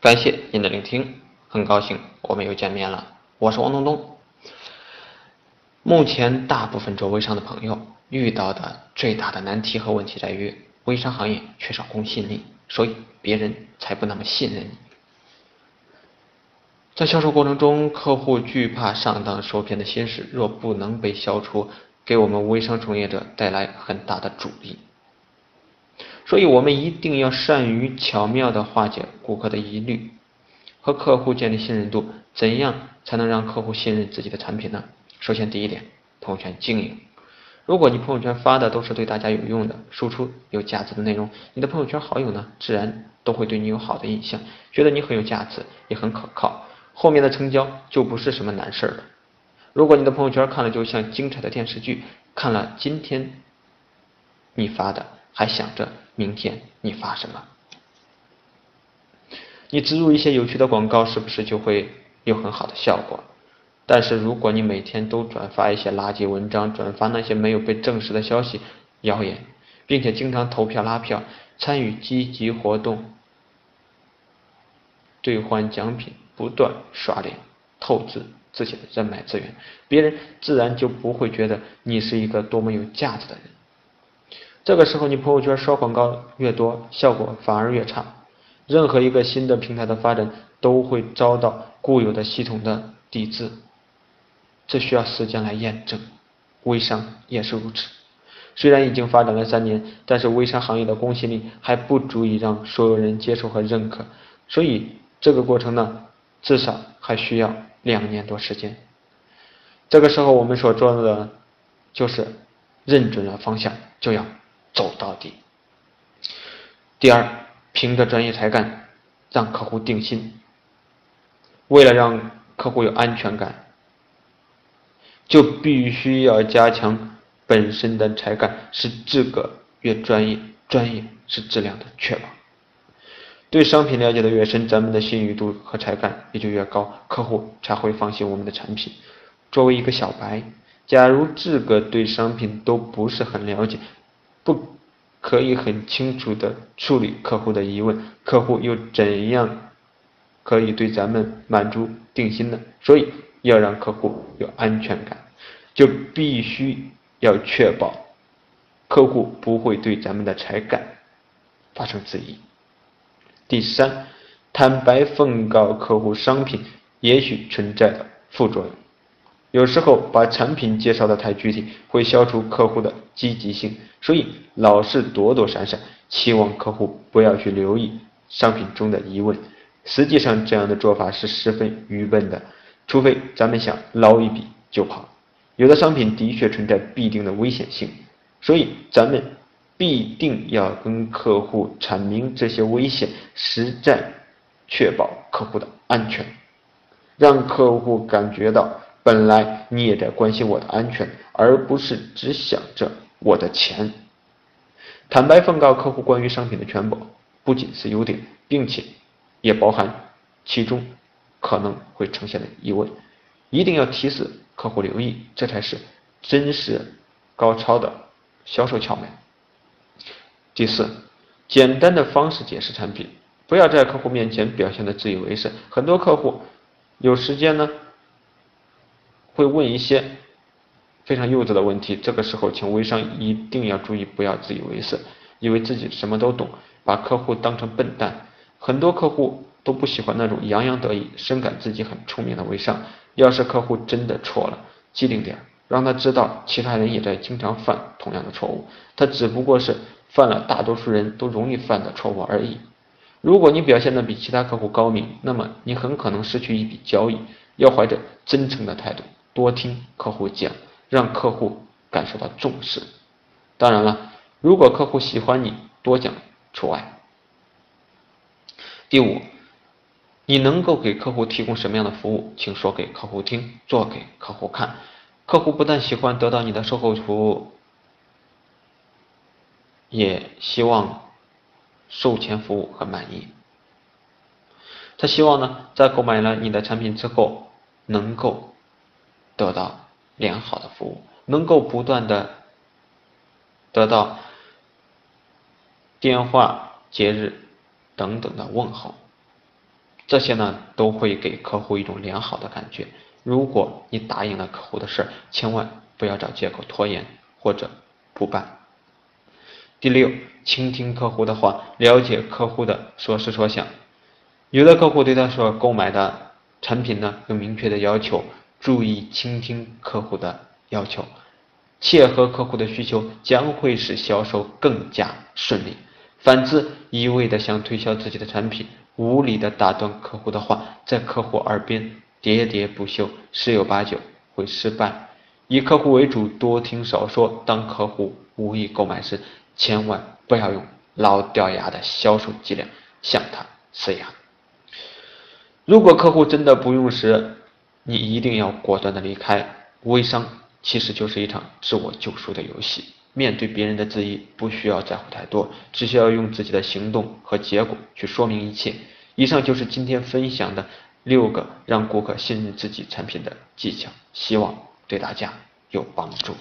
感谢您的聆听，很高兴我们又见面了。我是王东东。目前大部分做微商的朋友遇到的最大的难题和问题在于，微商行业缺少公信力，所以别人才不那么信任你。在销售过程中，客户惧怕上当受骗的心事若不能被消除，给我们微商从业者带来很大的阻力。所以，我们一定要善于巧妙的化解顾客的疑虑，和客户建立信任度。怎样才能让客户信任自己的产品呢？首先，第一点，朋友圈经营。如果你朋友圈发的都是对大家有用的、输出有价值的内容，你的朋友圈好友呢，自然都会对你有好的印象，觉得你很有价值，也很可靠。后面的成交就不是什么难事儿了。如果你的朋友圈看了就像精彩的电视剧，看了今天你发的，还想着。明天你发什么？你植入一些有趣的广告，是不是就会有很好的效果？但是如果你每天都转发一些垃圾文章，转发那些没有被证实的消息、谣言，并且经常投票拉票、参与积极活动、兑换奖品、不断刷脸、透支自己的人脉资源，别人自然就不会觉得你是一个多么有价值的人。这个时候，你朋友圈刷广告越多，效果反而越差。任何一个新的平台的发展，都会遭到固有的系统的抵制，这需要时间来验证。微商也是如此。虽然已经发展了三年，但是微商行业的公信力还不足以让所有人接受和认可，所以这个过程呢，至少还需要两年多时间。这个时候，我们所做的就是认准了方向，就要。走到底。第二，凭着专业才干让客户定心。为了让客户有安全感，就必须要加强本身的才干，使自个越专业，专业是质量的确保。对商品了解的越深，咱们的信誉度和才干也就越高，客户才会放心我们的产品。作为一个小白，假如自个对商品都不是很了解，不可以很清楚的处理客户的疑问，客户又怎样可以对咱们满足定心呢？所以要让客户有安全感，就必须要确保客户不会对咱们的才干发生质疑。第三，坦白奉告客户商品也许存在的副作用。有时候把产品介绍的太具体，会消除客户的积极性，所以老是躲躲闪闪，期望客户不要去留意商品中的疑问。实际上，这样的做法是十分愚笨的，除非咱们想捞一笔就跑。有的商品的确存在必定的危险性，所以咱们必定要跟客户阐明这些危险，实在确保客户的安全，让客户感觉到。本来你也在关心我的安全，而不是只想着我的钱。坦白奉告客户关于商品的全部，不仅是优点，并且也包含其中可能会呈现的疑问，一定要提示客户留意，这才是真实高超的销售窍门。第四，简单的方式解释产品，不要在客户面前表现的自以为是。很多客户有时间呢。会问一些非常幼稚的问题，这个时候，请微商一定要注意，不要自以为是，以为自己什么都懂，把客户当成笨蛋。很多客户都不喜欢那种洋洋得意、深感自己很聪明的微商。要是客户真的错了，机灵点，让他知道其他人也在经常犯同样的错误，他只不过是犯了大多数人都容易犯的错误而已。如果你表现的比其他客户高明，那么你很可能失去一笔交易。要怀着真诚的态度。多听客户讲，让客户感受到重视。当然了，如果客户喜欢你，多讲除外。第五，你能够给客户提供什么样的服务，请说给客户听，做给客户看。客户不但喜欢得到你的售后服务，也希望售前服务很满意。他希望呢，在购买了你的产品之后，能够。得到良好的服务，能够不断的得到电话、节日等等的问候。这些呢都会给客户一种良好的感觉。如果你答应了客户的事儿，千万不要找借口拖延或者不办。第六，倾听客户的话，了解客户的所思所想。有的客户对他所购买的产品呢有明确的要求，注意倾听客户的要求，切合客户的需求，将会使销售更加顺利。反之，一味的想推销自己的产品，无理的打断客户的话，在客户耳边喋喋不休，十有八九会失败。以客户为主，多听少说。当客户无意购买时，千万不要用老掉牙的销售伎俩向他施压。如果客户真的不用时，你一定要果断的离开。微商其实就是一场自我救赎的游戏。面对别人的质疑，不需要在乎太多，只需要用自己的行动和结果去说明一切。以上就是今天分享的六个让顾客信任自己产品的技巧，希望对大家有帮助。